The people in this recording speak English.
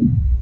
you.